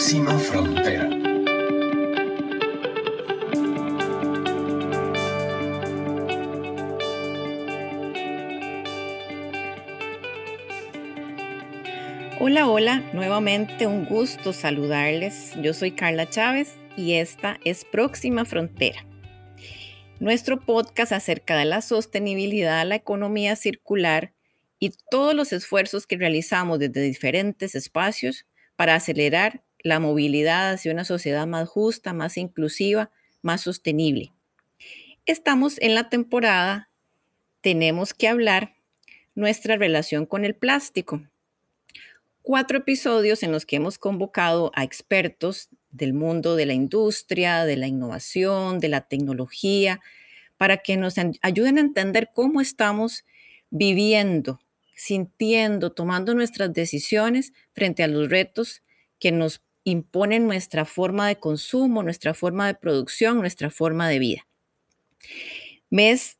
Próxima Frontera. Hola, hola, nuevamente un gusto saludarles. Yo soy Carla Chávez y esta es Próxima Frontera. Nuestro podcast acerca de la sostenibilidad, la economía circular y todos los esfuerzos que realizamos desde diferentes espacios para acelerar la movilidad hacia una sociedad más justa, más inclusiva, más sostenible. Estamos en la temporada, tenemos que hablar nuestra relación con el plástico. Cuatro episodios en los que hemos convocado a expertos del mundo de la industria, de la innovación, de la tecnología, para que nos ayuden a entender cómo estamos viviendo sintiendo, tomando nuestras decisiones frente a los retos que nos imponen nuestra forma de consumo, nuestra forma de producción, nuestra forma de vida. Me es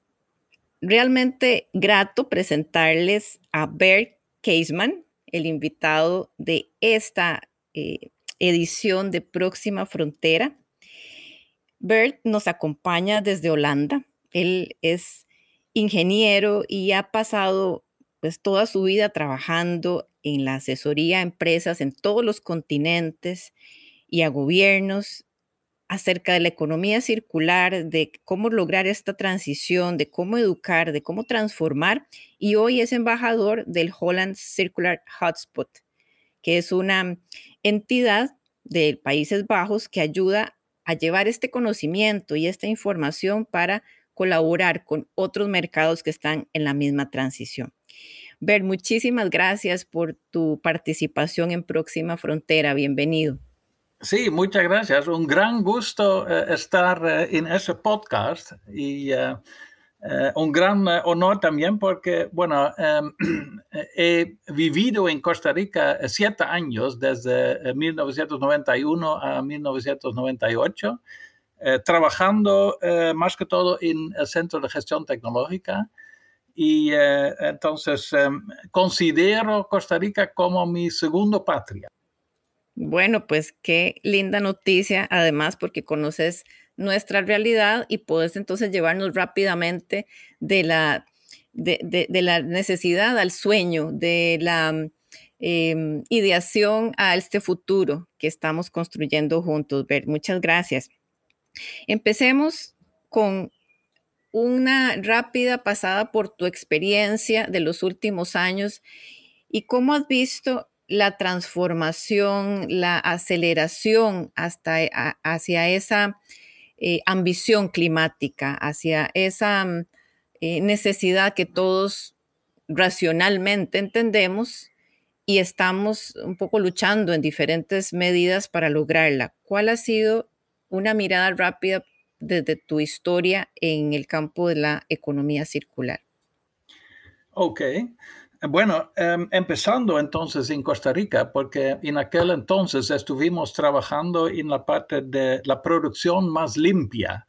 realmente grato presentarles a Bert Caseman, el invitado de esta eh, edición de Próxima Frontera. Bert nos acompaña desde Holanda. Él es ingeniero y ha pasado pues toda su vida trabajando en la asesoría a empresas en todos los continentes y a gobiernos acerca de la economía circular, de cómo lograr esta transición, de cómo educar, de cómo transformar. Y hoy es embajador del Holland Circular Hotspot, que es una entidad de Países Bajos que ayuda a llevar este conocimiento y esta información para colaborar con otros mercados que están en la misma transición. Ver, muchísimas gracias por tu participación en Próxima Frontera. Bienvenido. Sí, muchas gracias. Un gran gusto eh, estar eh, en ese podcast y eh, un gran honor también porque, bueno, em, he vivido en Costa Rica siete años, desde 1991 a 1998, trabajando más que todo en el Centro de Gestión Tecnológica y eh, entonces em, considero Costa Rica como mi segundo patria. Bueno, pues qué linda noticia, además porque conoces nuestra realidad y puedes entonces llevarnos rápidamente de la, de, la necesidad al sueño, de la em, ideación a este futuro que estamos construyendo juntos. Muchas gracias. Empecemos con una rápida pasada por tu experiencia de los últimos años y cómo has visto la transformación, la aceleración hasta hacia esa eh, ambición climática, hacia esa mm, eh, necesidad que todos racionalmente entendemos y estamos un poco luchando en diferentes medidas para lograrla. ¿Cuál ha sido una mirada rápida desde tu historia en el campo de la economía circular. Ok. Bueno, em, empezando entonces en Costa Rica, porque en aquel entonces estuvimos trabajando en la parte de la producción más limpia,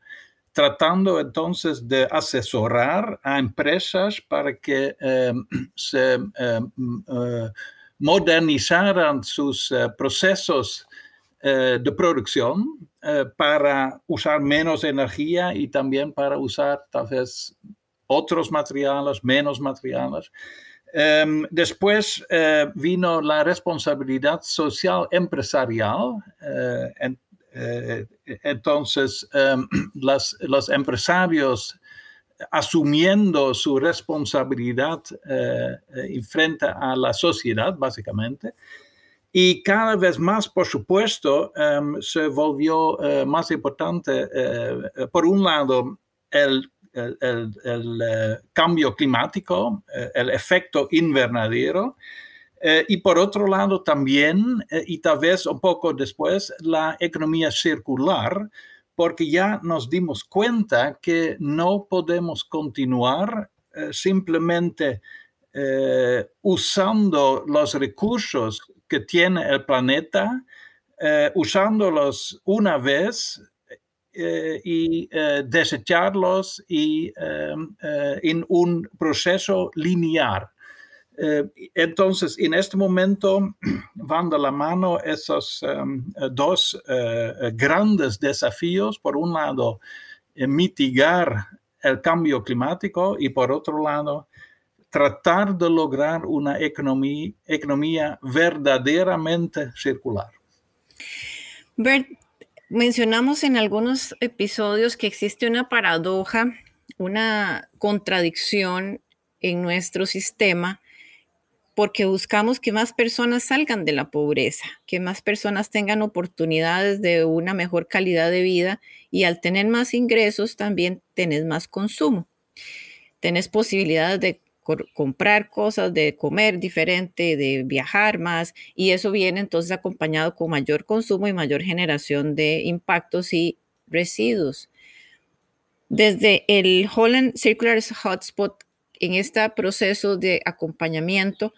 tratando entonces de asesorar a empresas para que em, se em, eh, modernizaran sus eh, procesos eh, de producción eh, para usar menos energía y también para usar tal vez otros materiales, menos materiales. Em, después eh, vino la responsabilidad social empresarial. entonces, em, los empresarios asumiendo su responsabilidad frente a la sociedad, básicamente. Y cada vez más, por supuesto, em, se volvió eh, más importante, eh, por un lado, el, eh, cambio climático, el efecto invernadero, y por otro lado también, y tal vez un poco después, la economía circular, porque ya nos dimos cuenta que no podemos continuar simplemente usando los recursos que tiene el planeta, eh, usándolos una vez eh, y eh, desecharlos y, en un proceso lineal. entonces, en este momento van de la mano esos em, dos grandes desafíos. Por un lado, mitigar el cambio climático y por otro lado, tratar de lograr una economía, economía verdaderamente circular. Mencionamos en algunos episodios que existe una paradoja, una contradicción en nuestro sistema porque buscamos que más personas salgan de la pobreza, que más personas tengan oportunidades de una mejor calidad de vida y al tener más ingresos también tenés más consumo. Tenés posibilidades de comprar cosas, de comer diferente, de viajar más, y eso viene entonces acompañado con mayor consumo y mayor generación de impactos y residuos. Desde el Holland Circular Hotspot, en este proceso de acompañamiento,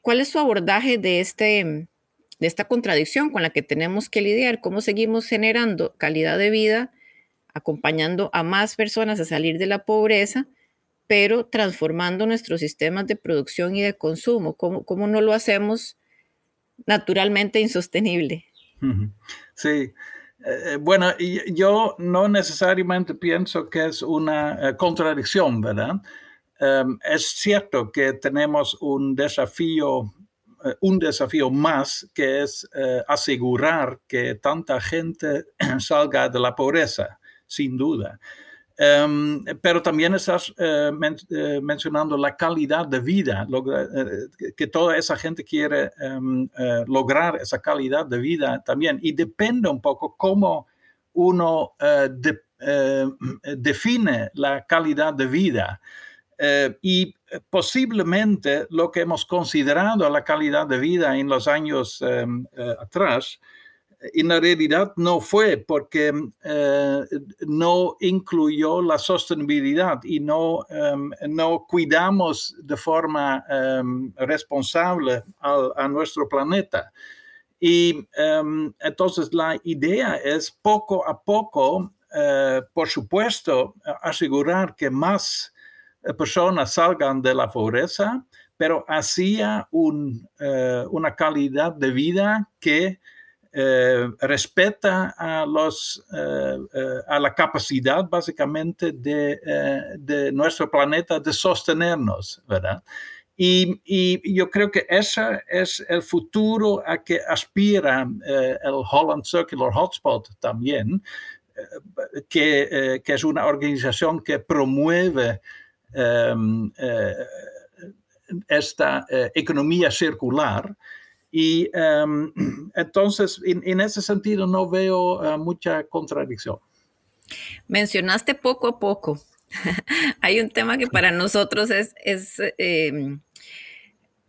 ¿cuál es su abordaje de, este, de esta contradicción con la que tenemos que lidiar? ¿Cómo seguimos generando calidad de vida, acompañando a más personas a salir de la pobreza? Pero transformando nuestros sistemas de producción y de consumo. ¿Cómo, cómo no lo hacemos naturalmente insostenible? Sí. Eh, eh, bueno, yo no necesariamente pienso que es una eh, contradicción, ¿verdad? Em, es cierto que tenemos un desafío, un desafío más, que es asegurar que tanta gente salga de la pobreza, sin duda. Em, pero también estás eh, eh, mencionando la calidad de vida, eh, que toda esa gente quiere em, lograr esa calidad de vida también. Y depende un poco cómo uno define la calidad de vida. y posiblemente lo que hemos considerado la calidad de vida en los años em, atrás en la realidad no fue porque eh, no incluyó la sostenibilidad y no, em, no cuidamos de forma em, responsable a, nuestro planeta. Y em, entonces la idea es poco a poco, eh, por supuesto, asegurar que más eh, personas salgan de la pobreza, pero hacia un, una calidad de vida que eh, respeta a, los, eh, eh, a la capacidad básicamente de, de, nuestro planeta de sostenernos, ¿verdad? Y, y, yo creo que ese es el futuro a que aspira el Holland Circular Hotspot también, que, que, es una organización que promueve esta economía circular y em, entonces, en, ese sentido, no veo eh, mucha contradicción. Mencionaste poco a poco. Hay un tema que para nosotros es, es em,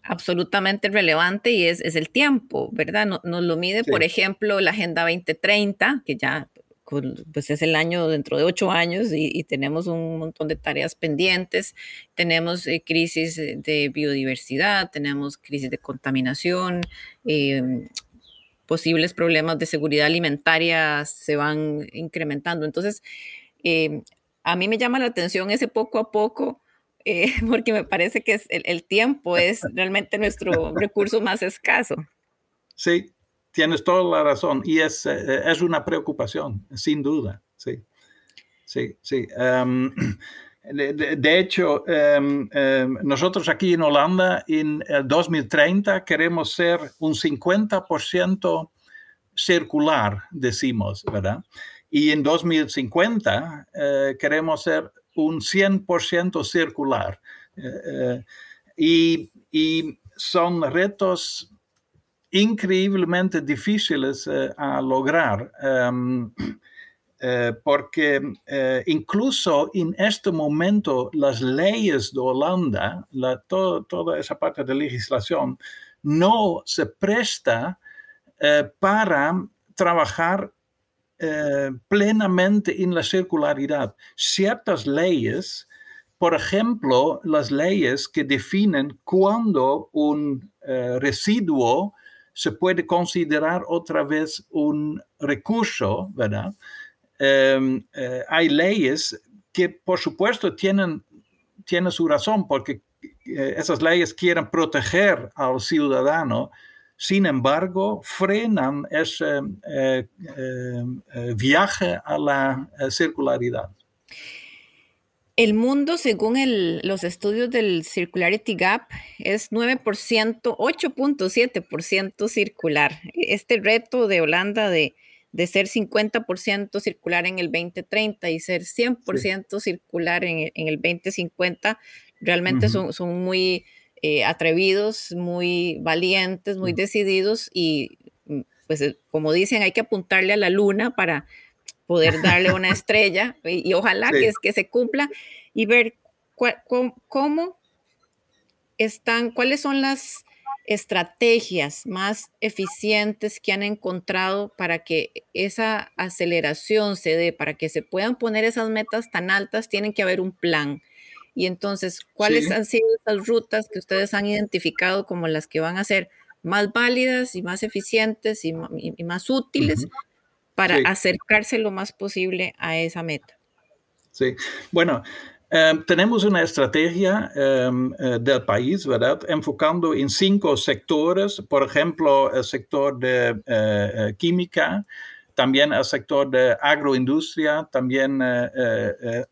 absolutamente relevante y es, es, el tiempo, ¿verdad? Nos, lo mide, por ejemplo, la Agenda 2030, que ya pues es el año dentro de ocho años y, tenemos un montón de tareas pendientes, tenemos eh, crisis de biodiversidad, tenemos crisis de contaminación, em, posibles problemas de seguridad alimentaria se van incrementando. Entonces, em, a mí me llama la atención ese poco a poco, eh, porque me parece que el tiempo es realmente nuestro recurso más escaso. Sí, tienes toda la razón y es, eh, es una preocupación, sin duda, sí. Sí, sí. Em, de, hecho, em, em, nosotros aquí en Holanda en el 2030 queremos ser un 50% circular, decimos, ¿verdad? Y en 2050 eh, queremos ser un 100% circular. Eh, y, y, son retos increíblemente difíciles eh, a lograr. Em, eh, porque eh, incluso en este momento las leyes de Holanda, toda esa parte de legislación, no se presta para trabajar plenamente en la circularidad. Ciertas leyes, por ejemplo, las leyes que definen cuándo un residuo se puede considerar otra vez un recurso, ¿verdad? Em, eh, hay leyes que, por supuesto, tienen, tienen su razón, porque esas leyes quieren proteger al ciudadano, sin embargo, frenan ese viaje a la circularidad. El mundo, según los estudios del Circularity Gap, es 9%, 8.7% circular. Este reto de Holanda de, ser 50% circular en el 2030 y ser 100% circular en, el 2050, realmente son, son, muy eh, atrevidos, muy valientes, muy decididos y mm, pues eh, como dicen, hay que apuntarle a la luna para poder darle una estrella y, ojalá que, que se cumpla y ver cómo, están, cuáles son las estrategias más eficientes que han encontrado para que esa aceleración se dé, para que se puedan poner esas metas tan altas, tienen que haber un plan. Y entonces, ¿cuáles han sido esas rutas que ustedes han identificado como las que van a ser más válidas y más eficientes y, más útiles para acercarse lo más posible a esa meta. Sí, bueno, em, tenemos una estrategia em, eh, del país, ¿verdad? Enfocando en cinco sectores, por ejemplo, el sector de eh, eh, química, también el sector de agroindustria, también el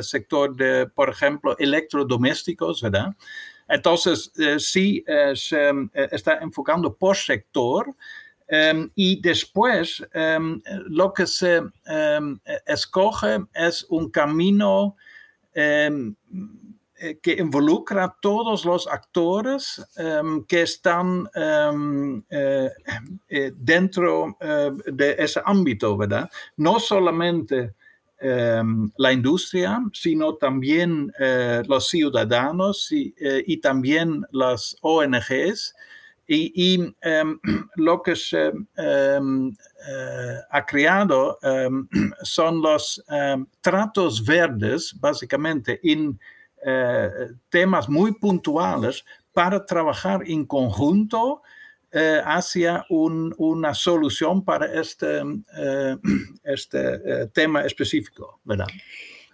sector de, por ejemplo, electrodomésticos, ¿verdad? Entonces, sí, se está enfocando por sector. Em, y después em, lo que se em, escoge es un camino eh, que involucra a todos los actores que están eh, eh, dentro de ese ámbito, ¿verdad? No solamente la industria, sino también los ciudadanos y también las ONGs y, em, lo que se em, eh, ha creado em, son los tratos verdes, básicamente, en eh, temas muy puntuales para trabajar en conjunto eh, hacia una solución para este, este tema específico, ¿verdad?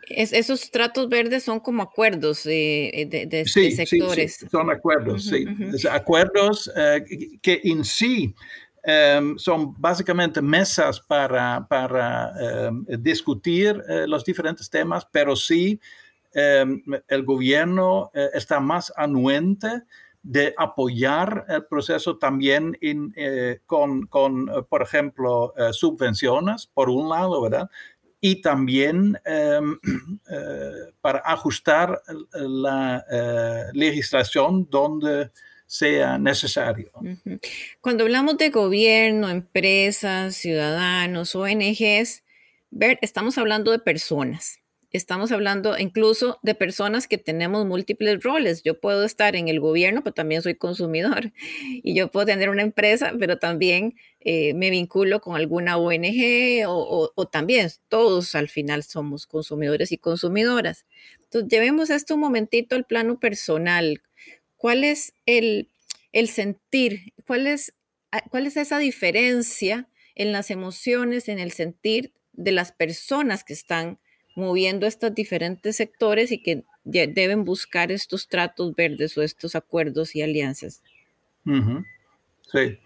Esos tratos verdes son como acuerdos de, de, sectores. Sí, son acuerdos, sí. Acuerdos eh, que en sí em, son básicamente mesas para, para em, discutir eh, los diferentes temas, pero sí em, el gobierno eh, está más anuente de apoyar el proceso también con, con, por ejemplo, subvenciones, por un lado, ¿verdad? Y también em, eh, para ajustar la eh, legislación donde sea necesario. Cuando hablamos de gobierno, empresas, ciudadanos, ONGs, estamos hablando de personas. Estamos hablando incluso de personas que tenemos múltiples roles. Yo puedo estar en el gobierno, pero también soy consumidor. Y yo puedo tener una empresa, pero también eh, me vinculo con alguna ONG o, también todos al final somos consumidores y consumidoras. Entonces, llevemos esto un momentito al plano personal. ¿Cuál es el, el sentir? ¿Cuál es, ¿Cuál es esa diferencia en las emociones, en el sentir de las personas que están moviendo estos diferentes sectores y que deben buscar estos tratos verdes o estos acuerdos y alianzas. Sí.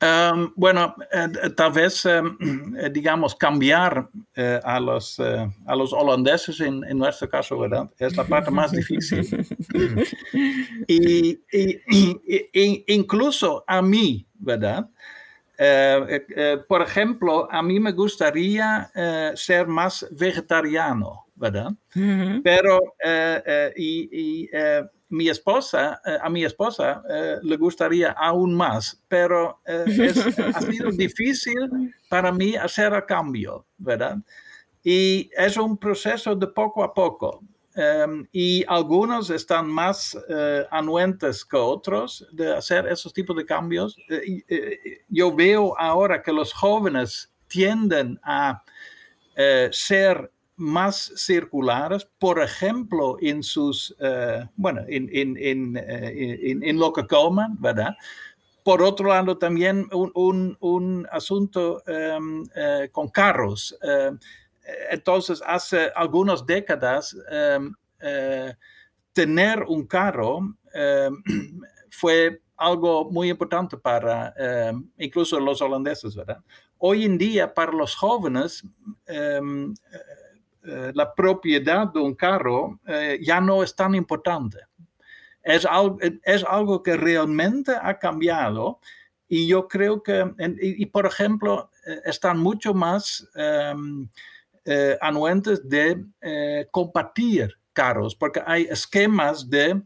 Em, bueno, eh, tal vez, em, eh, digamos, cambiar eh, a, los, a los holandeses en, en, nuestro caso, ¿verdad? Es la parte más difícil. y, y, incluso a mí, ¿verdad? Eh, eh, eh, por ejemplo, a mí me gustaría ser más vegetariano, ¿verdad? Pero, y, mi esposa, a mi esposa le gustaría aún más, pero ha sido difícil para mí hacer el cambio, ¿verdad? Y es un proceso de poco a poco. Em, y algunos están más eh, anuentes que otros de hacer esos tipos de cambios. Eh, eh, yo veo ahora que los jóvenes tienden a ser más circulares, por ejemplo, en sus, bueno, en, en, en, en, lo que coman, ¿verdad? Por otro lado, también un, un, un asunto em, con carros entonces, hace algunas décadas, em, eh, tener un carro fue algo muy importante para incluso los holandeses, ¿verdad? Hoy en día, para los jóvenes, la propiedad de un carro ya no es tan importante. Es algo, es algo que realmente ha cambiado y yo creo que, y, por ejemplo, eh, están mucho más em, eh, anuentes de eh, compartir carros, porque hay esquemas de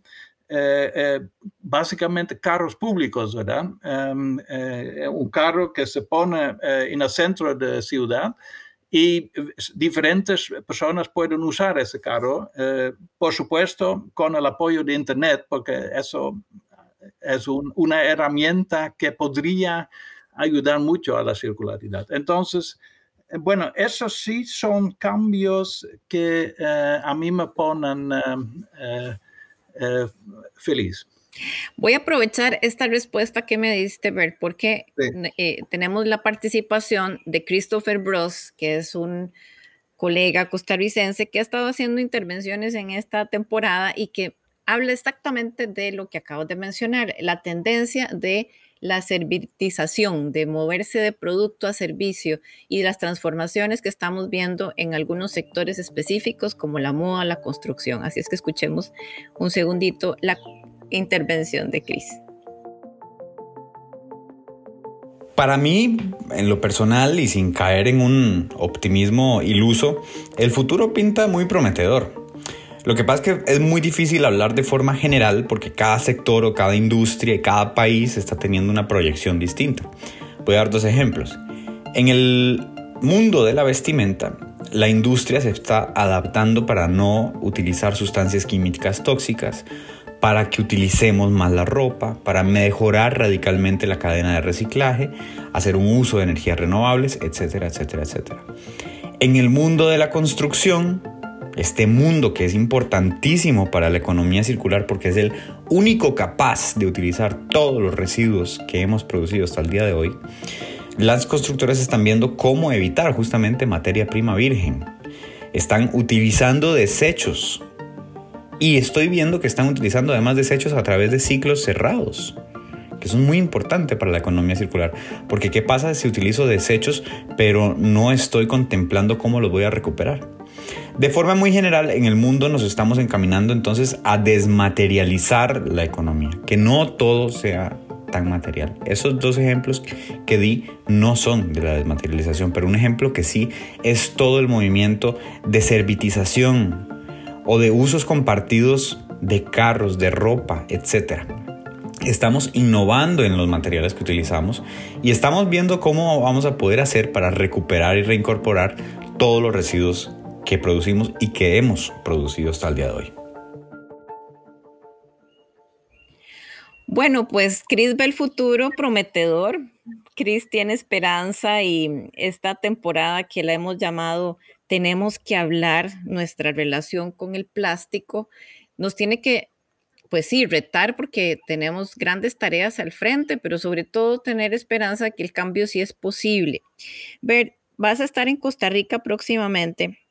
básicamente carros públicos, ¿verdad? Em, un carro que se pone en el centro de la ciudad y diferentes personas pueden usar ese carro, por supuesto, con el apoyo de Internet, porque eso es una herramienta que podría ayudar mucho a la circularidad. Entonces, eh, bueno, esos sí son cambios que eh, a mí me ponen eh, feliz. Voy a aprovechar esta respuesta que me diste, Bert, porque tenemos la participación de Christopher Bros, que es un colega costarricense que ha estado haciendo intervenciones en esta temporada y que habla exactamente de lo que acabo de mencionar, la tendencia de la servitización, de moverse de producto a servicio y las transformaciones que estamos viendo en algunos sectores específicos como la moda, la construcción. Así es que escuchemos un segundito la intervención de Chris. Para mí, en lo personal y sin caer en un optimismo iluso, el futuro pinta muy prometedor. Lo que pasa es que es muy difícil hablar de forma general porque cada sector o cada industria y cada país está teniendo una proyección distinta. Voy a dar dos ejemplos. En el mundo de la vestimenta, la industria se está adaptando para no utilizar sustancias químicas tóxicas, para que utilicemos más la ropa, para mejorar radicalmente la cadena de reciclaje, hacer un uso de energías renovables, etcétera, etcétera, etcétera. En el mundo de la construcción, este mundo que es importantísimo para la economía circular porque es el único capaz de utilizar todos los residuos que hemos producido hasta el día de hoy, las constructoras están viendo cómo evitar justamente materia prima virgen. Están utilizando desechos y estoy viendo que están utilizando además desechos a través de ciclos cerrados que son muy importantes para la economía circular. Porque ¿qué pasa si utilizo desechos pero no estoy contemplando cómo los voy a recuperar? De forma muy general, en el mundo nos estamos encaminando entonces a desmaterializar la economía, que no todo sea tan material. Esos dos ejemplos que di no son de la desmaterialización, pero un ejemplo que sí es todo el movimiento de servitización o de usos compartidos de carros, de ropa, etc. Estamos innovando en los materiales que utilizamos y estamos viendo cómo vamos a poder hacer para recuperar y reincorporar todos los residuos que producimos y que hemos producido hasta el día de hoy. Bueno, pues Chris ve el futuro prometedor. Chris tiene esperanza y esta temporada que la hemos llamado Tenemos que hablar nuestra relación con el plástico, nos tiene que, pues sí, retar porque tenemos grandes tareas al frente, pero sobre todo tener esperanza que el cambio sí es posible. Ver, vas a estar en Costa Rica próximamente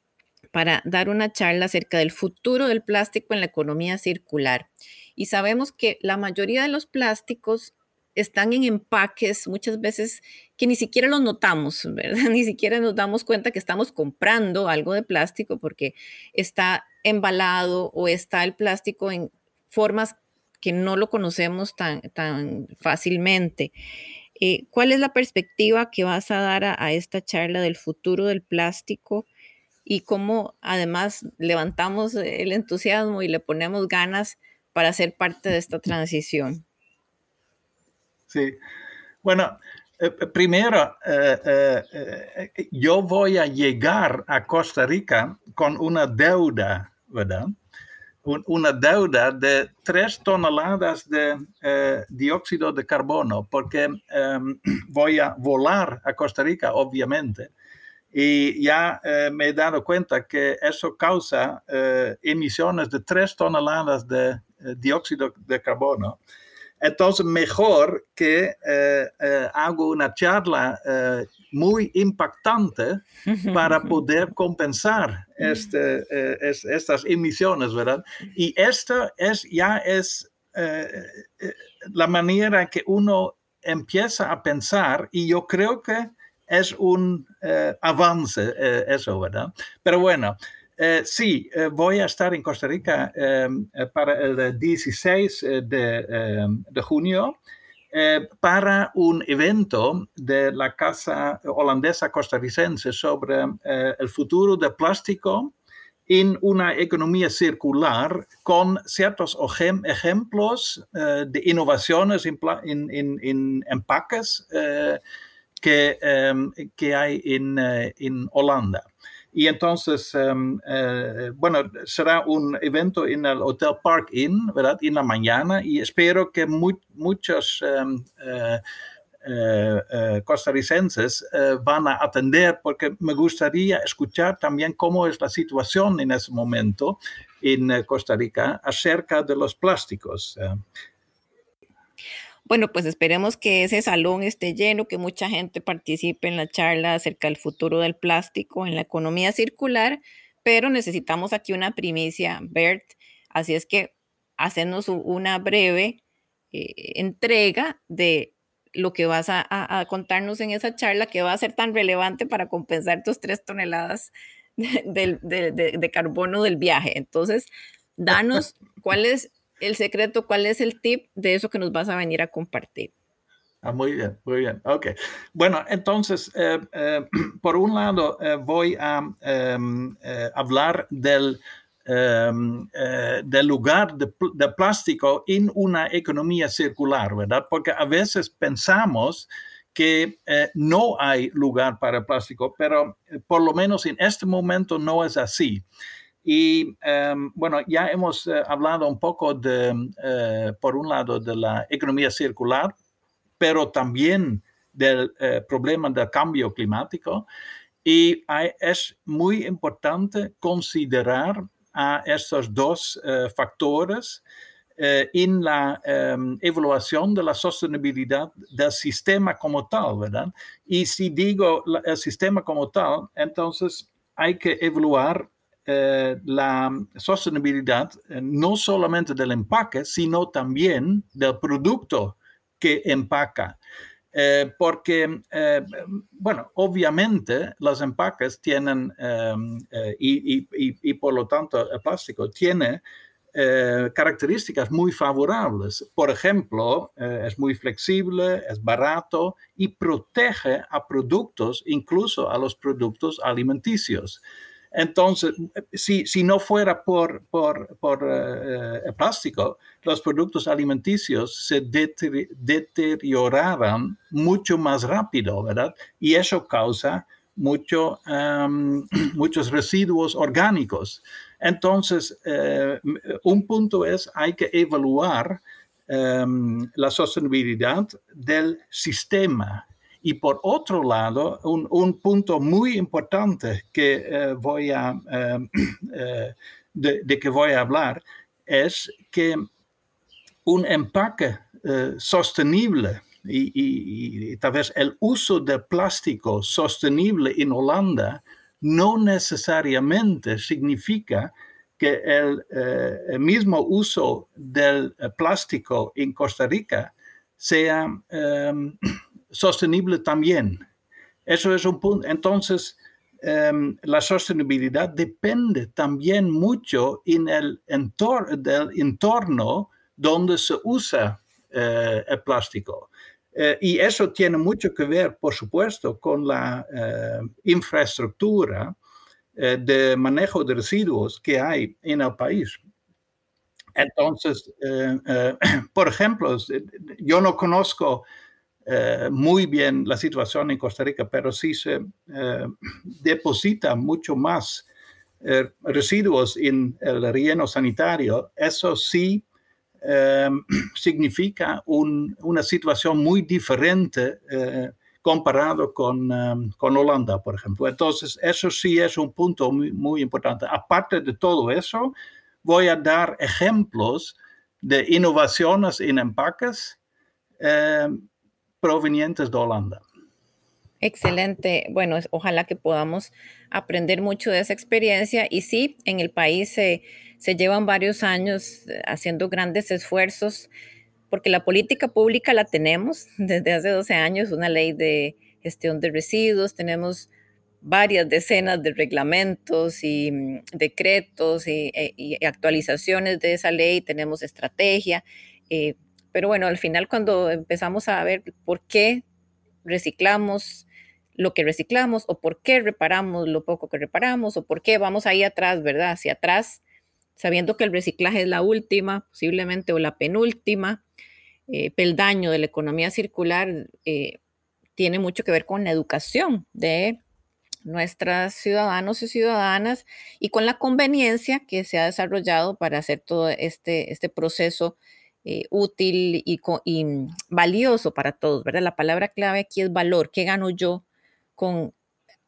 para dar una charla acerca del futuro del plástico en la economía circular. Y sabemos que la mayoría de los plásticos están en empaques muchas veces que ni siquiera los notamos, ¿verdad? Ni siquiera nos damos cuenta que estamos comprando algo de plástico porque está embalado o está el plástico en formas que no lo conocemos tan, tan fácilmente. Eh, ¿Cuál es la perspectiva que vas a dar a, esta charla del futuro del plástico y cómo además levantamos el entusiasmo y le ponemos ganas para ser parte de esta transición. Sí, bueno, eh, eh, primero, eh, yo voy a llegar a Costa Rica con una deuda, ¿verdad? una deuda de tres toneladas de dióxido de carbono, porque em, voy a volar a Costa Rica, obviamente y ya eh, me he dado cuenta que eso causa eh, emisiones de 3 toneladas de eh, dióxido de carbono. Entonces, mejor que hago una charla muy impactante para poder compensar este, eh, estas emisiones, ¿verdad? Y esto es, ya es eh, eh, la manera que uno empieza a pensar y yo creo que es un avance eso, ¿verdad? Pero bueno, sí, voy a estar en Costa Rica para el 16 de, de junio eh, para un evento de la Casa Holandesa Costarricense sobre eh, el futuro del plástico en una economía circular con ciertos ejemplos eh, de innovaciones en, empaques que, que, hay en, en Holanda. Y entonces, em, eh, bueno, será un evento en el Hotel Park Inn, ¿verdad? En la mañana y espero que muchos em, eh, eh, costarricenses van a atender porque me gustaría escuchar también cómo es la situación en ese momento en Costa Rica acerca de los plásticos. Bueno, pues esperemos que ese salón esté lleno, que mucha gente participe en la charla acerca del futuro del plástico en la economía circular, pero necesitamos aquí una primicia, Bert. Así es que hacernos una breve eh, entrega de lo que vas a, contarnos en esa charla que va a ser tan relevante para compensar tus tres toneladas de, de carbono del viaje. Entonces, danos cuál es el secreto, cuál es el tip de eso que nos vas a venir a compartir. Ah, muy bien, muy bien. Ok. Bueno, entonces, eh, eh, por un lado, eh, voy a em, hablar del, em, del lugar de, de, plástico en una economía circular, ¿verdad? Porque a veces pensamos que no hay lugar para el plástico, pero por lo menos en este momento no es así. Y em, bueno, ya hemos eh, hablado un poco de, eh, por un lado, de la economía circular, pero también del eh, problema del cambio climático. Y es muy importante considerar a estos dos factores en la em, evaluación de la sostenibilidad del sistema como tal, ¿verdad? Y si digo el sistema como tal, entonces hay que evaluar eh, la sostenibilidad eh, no solamente del empaque, sino también del producto que empaca. Eh, porque, bueno, obviamente los empaques tienen, y, por lo tanto el plástico tiene características muy favorables. Por ejemplo, es muy flexible, es barato y protege a productos, incluso a los productos alimenticios. Entonces, si, si no fuera por, por, por eh, el plástico, los productos alimenticios se deterioraran mucho más rápido, ¿verdad? Y eso causa mucho, muchos residuos orgánicos. Entonces, eh, un punto es, hay que evaluar la sostenibilidad del sistema y por otro lado, un, punto muy importante que eh, voy a, eh, eh, de, que voy a hablar es que un empaque sostenible y, tal vez el uso de plástico sostenible en Holanda no necesariamente significa que el, el mismo uso del plástico en Costa Rica sea sostenible también. Eso es un punto. Entonces, em, la sostenibilidad depende también mucho en el del entorno donde se usa eh, el plástico. Eh, y eso tiene mucho que ver, por supuesto, con la eh, infraestructura de manejo de residuos que hay en el país. Entonces, por ejemplo, yo no conozco eh, muy bien la situación en Costa Rica, pero sí se eh, deposita mucho más eh, residuos en el relleno sanitario, eso sí significa una situación muy diferente comparado con, con, Holanda, por ejemplo. Entonces, eso sí es un punto muy, muy importante. Aparte de todo eso, voy a dar ejemplos de innovaciones en empaques provenientes de Holanda. Excelente. Bueno, ojalá que podamos aprender mucho de esa experiencia. Y sí, en el país se, se llevan varios años eh, haciendo grandes esfuerzos, porque la política pública la tenemos desde hace 12 años, una ley de gestión de residuos, tenemos varias decenas de reglamentos y mm, decretos e, y, actualizaciones de esa ley, tenemos estrategia, eh, pero bueno, al final cuando empezamos a ver por qué reciclamos lo que reciclamos o por qué reparamos lo poco que reparamos o por qué vamos ahí atrás, ¿verdad? Hacia atrás, sabiendo que el reciclaje es la última, posiblemente o la penúltima eh, peldaño de la economía circular, eh, tiene mucho que ver con la educación de nuestras ciudadanos y ciudadanas y con la conveniencia que se ha desarrollado para hacer todo este, este proceso eh, útil y, valioso para todos, ¿verdad? La palabra clave aquí es valor. ¿Qué gano yo con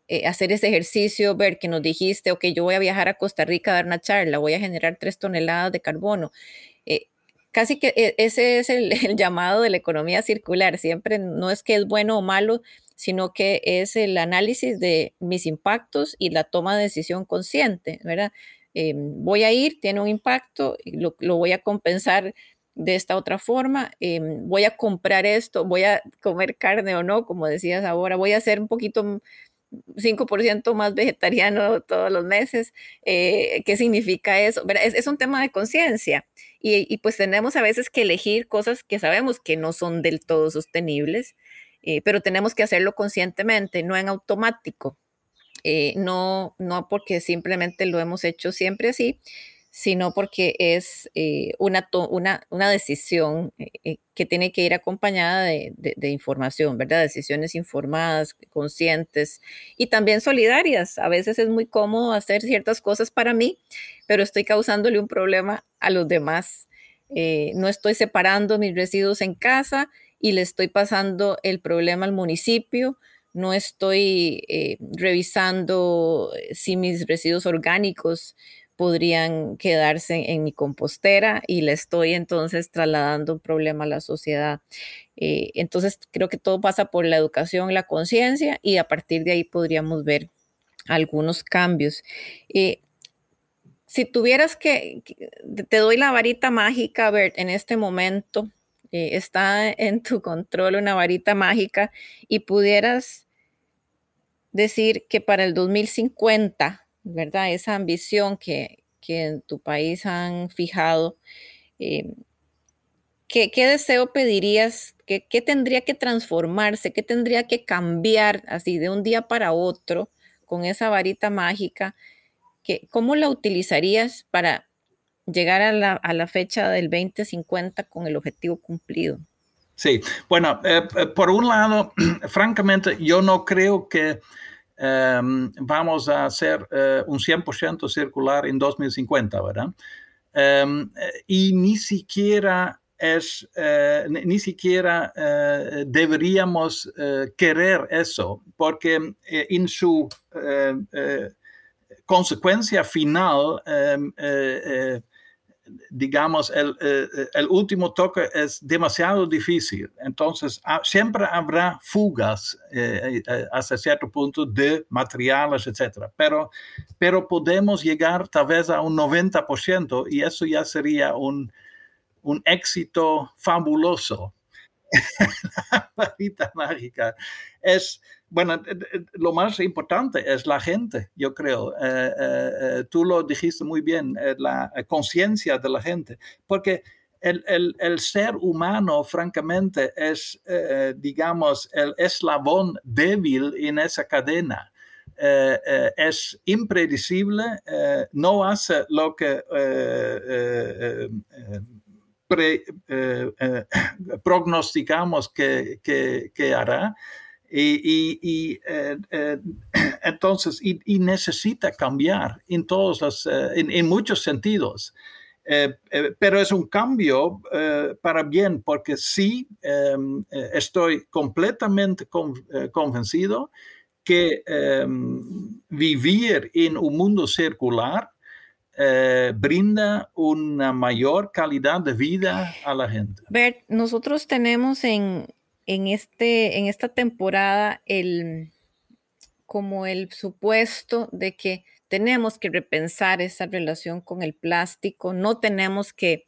eh, hacer ese ejercicio? Ver que nos dijiste, ok, yo voy a viajar a Costa Rica a dar una charla, voy a generar tres toneladas de carbono. Eh, casi que ese es el, el, llamado de la economía circular. Siempre no es que es bueno o malo, sino que es el análisis de mis impactos y la toma de decisión consciente, ¿verdad? Em, voy a ir, tiene un impacto, lo, lo, voy a compensar de esta otra forma, em, voy a comprar esto, voy a comer carne o no, como decías ahora, voy a ser un poquito 5% más vegetariano todos los meses. Eh, ¿Qué significa eso? Es, es un tema de conciencia y, pues tenemos a veces que elegir cosas que sabemos que no son del todo sostenibles eh, pero tenemos que hacerlo conscientemente, no en automático, eh, no, no porque simplemente lo hemos hecho siempre así, sino porque es eh, una, una, una, decisión que tiene que ir acompañada de, de, información, ¿verdad? Decisiones informadas, conscientes y también solidarias. A veces es muy cómodo hacer ciertas cosas para mí, pero estoy causándole un problema a los demás. no estoy separando mis residuos en casa y le estoy pasando el problema al municipio, no estoy eh, revisando eh, si mis residuos orgánicos podrían quedarse en, mi compostera y le estoy entonces trasladando un problema a la sociedad. Eh, entonces creo que todo pasa por la educación, la conciencia y a partir de ahí podríamos ver algunos cambios. si tuvieras que, te doy la varita mágica, Bert, en este momento, eh, está en tu control una varita mágica y pudieras decir que para el 2050, ¿verdad? Esa ambición que, en tu país han fijado, eh, ¿qué, deseo pedirías? ¿Qué, ¿Qué, tendría que transformarse? ¿Qué tendría que cambiar así de un día para otro con esa varita mágica? ¿Cómo la utilizarías para llegar a la, a la fecha del 2050 con el objetivo cumplido. Sí, bueno, eh, eh, por un lado, francamente, yo no creo que em, vamos a hacer eh, un 100% circular en 2050, ¿verdad? Em, y ni siquiera es, ni siquiera deberíamos querer eso, porque en su consecuencia final, em, digamos, el, eh, eh, el, último toque es demasiado difícil. Entonces, siempre habrá fugas eh, hasta cierto punto de materiales, etc. Pero, pero podemos llegar tal vez a un 90% y eso ya sería un, un éxito fabuloso. La varita mágica es bueno, eh, eh, lo más importante es la gente, yo creo. Eh, tú lo dijiste muy bien, la conciencia de la gente, porque el, el, ser humano, francamente, es, digamos, el eslabón débil en esa cadena. es impredecible, no hace lo que prognosticamos que, que, hará y, eh, eh, entonces, y, necesita cambiar en todos los, eh, en, muchos sentidos. pero es un cambio para bien, porque sí em, estoy completamente convencido que em, vivir en un mundo circular brinda una mayor calidad de vida a la gente. Bert, nosotros tenemos en, en, este, en esta temporada el, como el supuesto de que tenemos que repensar esa relación con el plástico, no tenemos que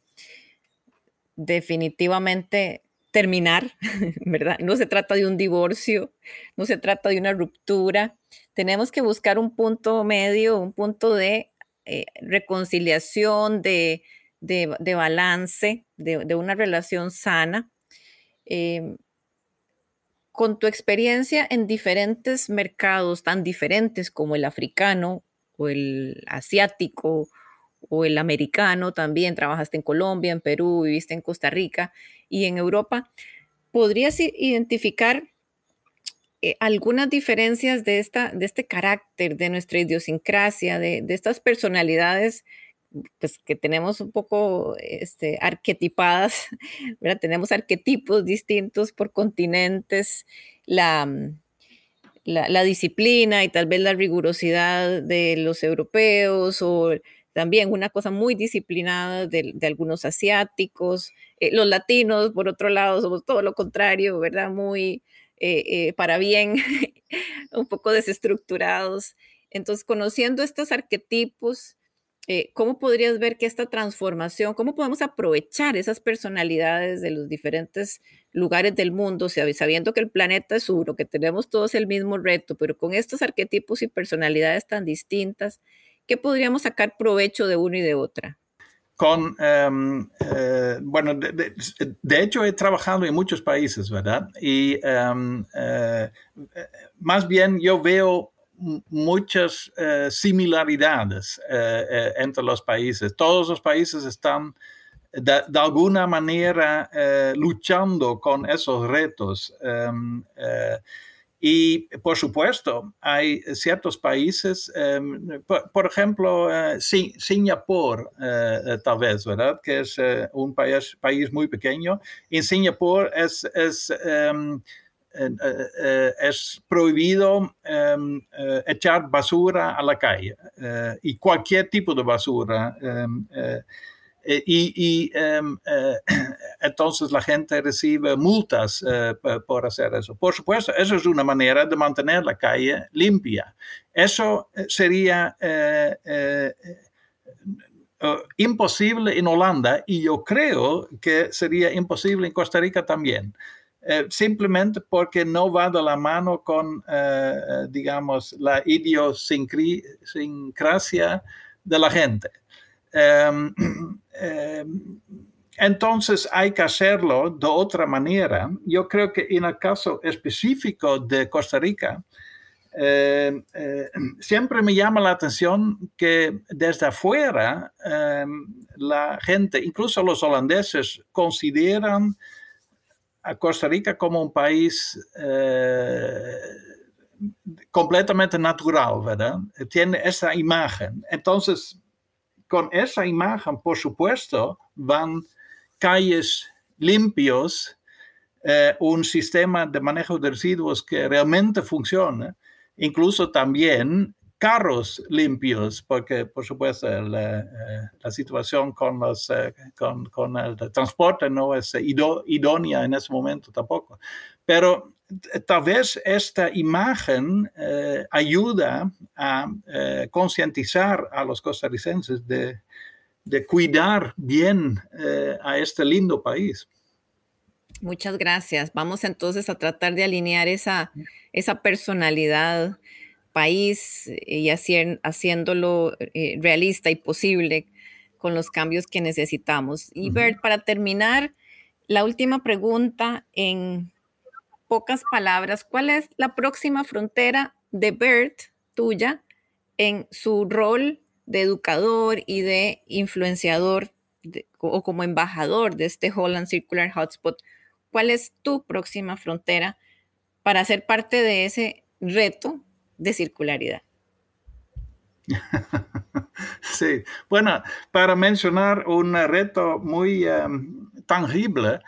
definitivamente terminar, ¿verdad? No se trata de un divorcio, no se trata de una ruptura, tenemos que buscar un punto medio, un punto de eh, reconciliación, de, balance, de, una relación sana. Em, con tu experiencia en diferentes mercados tan diferentes como el africano o el asiático o el americano, también trabajaste en Colombia, en Perú, viviste en Costa Rica y en Europa, ¿podrías identificar eh, algunas diferencias de, esta, de este carácter, de nuestra idiosincrasia, de, de estas personalidades pues, que tenemos un poco este, arquetipadas, ¿verdad? tenemos arquetipos distintos por continentes, la, mm, la, disciplina y tal vez la rigurosidad de los europeos o también una cosa muy disciplinada de, algunos asiáticos, eh, los latinos, por otro lado, somos todo lo contrario, ¿verdad? Muy eh, eh, para bien, un poco desestructurados. Entonces, conociendo estos arquetipos, eh, ¿cómo podrías ver que esta transformación, cómo podemos aprovechar esas personalidades de los diferentes lugares del mundo, sabiendo que el planeta es uno, que tenemos todos el mismo reto, pero con estos arquetipos y personalidades tan distintas, ¿qué podríamos sacar provecho de uno y de otra? Con, em, eh, bueno, de, hecho he trabajado en muchos países, ¿verdad? Y em, eh, más bien yo veo muchas eh, similaridades entre los países. Todos los países están de, alguna manera luchando con esos retos. Em, y por supuesto, hay ciertos países, em, por, ejemplo, Singapur, tal vez, ¿verdad? Que es un país, país muy pequeño. En Singapur es, es em, eh, eh, es prohibido em, eh, echar basura a la calle y cualquier tipo de basura. Em, y, em, entonces la gente recibe multas por hacer eso. Por supuesto, eso es una manera de mantener la calle limpia. Eso sería imposible en Holanda y yo creo que sería imposible en Costa Rica también. Eh, simplemente porque no va de la mano con, eh, eh, digamos, la idiosincrasia de la gente. Em, em, entonces hay que hacerlo de otra manera. Yo creo que en el caso específico de Costa Rica, siempre me llama la atención que desde afuera em, la gente, incluso los holandeses, consideran a Costa Rica como un país eh, completamente natural, ¿verdad? Tiene esa imagen. Entonces, con esa imagen, por supuesto, van calles limpios, eh, un sistema de manejo de residuos que realmente funciona, incluso también carros limpios, porque por supuesto la, eh, situación con, los, eh, con, el transporte no es idónea en ese momento tampoco. Pero eh, tal vez esta imagen ayuda a concientizar a los costarricenses de, de cuidar bien a este lindo país. Muchas gracias. Vamos entonces a tratar de alinear esa, esa personalidad país eh, y haciéndolo eh, realista y posible con los cambios que necesitamos. Y Bert, para terminar, la última pregunta en pocas palabras, ¿cuál es la próxima frontera de Bert tuya en su rol de educador y de influenciador o como embajador de este Holland Circular Hotspot? ¿Cuál es tu próxima frontera para ser parte de ese reto de circularidad. Sí, bueno, para mencionar un reto muy em, tangible,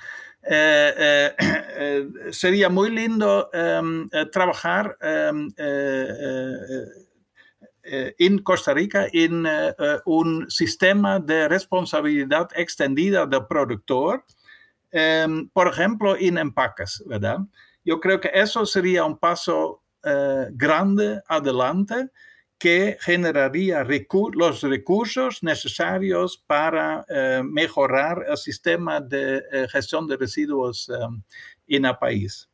eh, eh, eh, sería muy lindo em, trabajar em, en Costa Rica en un sistema de responsabilidad extendida del productor em, por ejemplo, en empaques, ¿verdad? Yo creo que eso sería un paso grande adelante que generaría los recursos necesarios para eh, mejorar el sistema de eh, gestión de residuos em, en el país.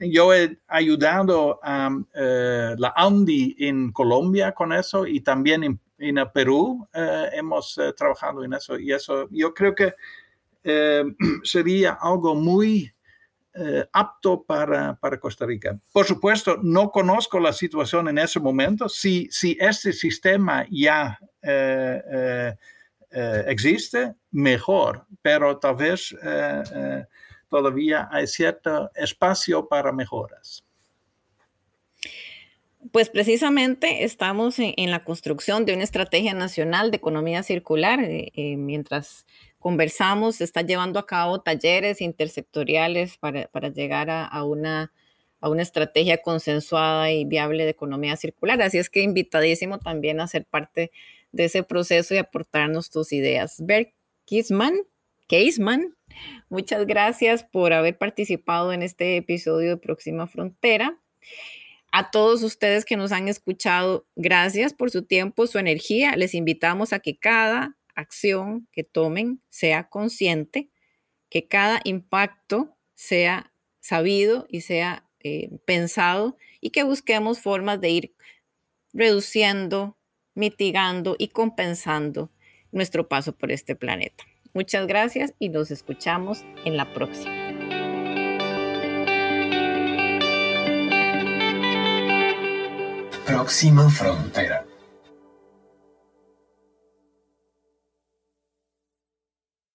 yo he ayudado a la ANDI en Colombia con eso y también en, en Perú hemos trabajado en eso. Y eso yo creo que sería algo muy eh, apto para, Costa Rica. Por supuesto, no conozco la situación en ese momento. Si, si este sistema ya eh, eh, existe, mejor, pero tal vez todavía hay cierto espacio para mejoras. Pues precisamente estamos en, la construcción de una estrategia nacional de economía circular, mientras conversamos, se están llevando a cabo talleres intersectoriales para, llegar a, una, a una estrategia consensuada y viable de economía circular. Así es que invitadísimo también a ser parte de ese proceso y aportarnos tus ideas. Bert Kisman, Keisman, muchas gracias por haber participado en este episodio de Próxima Frontera. A todos ustedes que nos han escuchado, gracias por su tiempo, su energía. Les invitamos a que cada acción que tomen sea consciente, que cada impacto sea sabido y sea eh, pensado y que busquemos formas de ir reduciendo, mitigando y compensando nuestro paso por este planeta. Muchas gracias y nos escuchamos en la próxima. Próxima frontera.